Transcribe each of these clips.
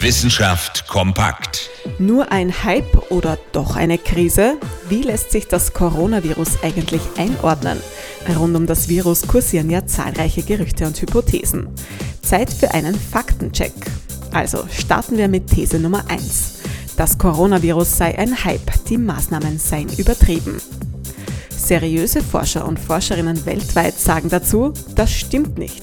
Wissenschaft kompakt. Nur ein Hype oder doch eine Krise? Wie lässt sich das Coronavirus eigentlich einordnen? Rund um das Virus kursieren ja zahlreiche Gerüchte und Hypothesen. Zeit für einen Faktencheck. Also starten wir mit These Nummer 1. Das Coronavirus sei ein Hype, die Maßnahmen seien übertrieben. Seriöse Forscher und Forscherinnen weltweit sagen dazu, das stimmt nicht.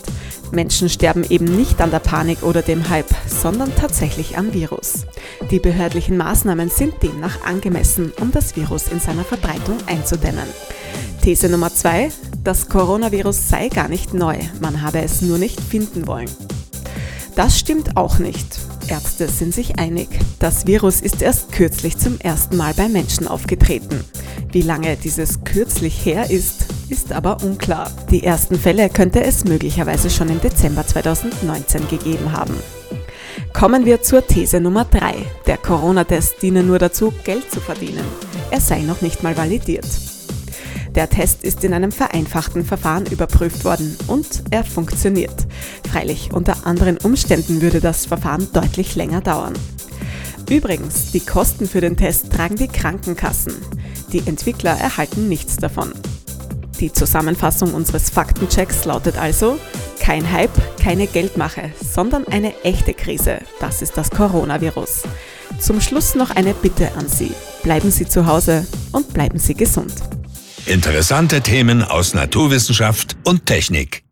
Menschen sterben eben nicht an der Panik oder dem Hype, sondern tatsächlich am Virus. Die behördlichen Maßnahmen sind demnach angemessen, um das Virus in seiner Verbreitung einzudämmen. These Nummer 2. Das Coronavirus sei gar nicht neu, man habe es nur nicht finden wollen. Das stimmt auch nicht. Ärzte sind sich einig. Das Virus ist erst kürzlich zum ersten Mal bei Menschen aufgetreten. Wie lange dieses kürzlich her ist, ist aber unklar. Die ersten Fälle könnte es möglicherweise schon im Dezember 2019 gegeben haben. Kommen wir zur These Nummer 3. Der Corona-Test diene nur dazu, Geld zu verdienen. Er sei noch nicht mal validiert. Der Test ist in einem vereinfachten Verfahren überprüft worden und er funktioniert. Freilich, unter anderen Umständen würde das Verfahren deutlich länger dauern. Übrigens, die Kosten für den Test tragen die Krankenkassen. Die Entwickler erhalten nichts davon. Die Zusammenfassung unseres Faktenchecks lautet also, kein Hype, keine Geldmache, sondern eine echte Krise. Das ist das Coronavirus. Zum Schluss noch eine Bitte an Sie. Bleiben Sie zu Hause und bleiben Sie gesund. Interessante Themen aus Naturwissenschaft und Technik.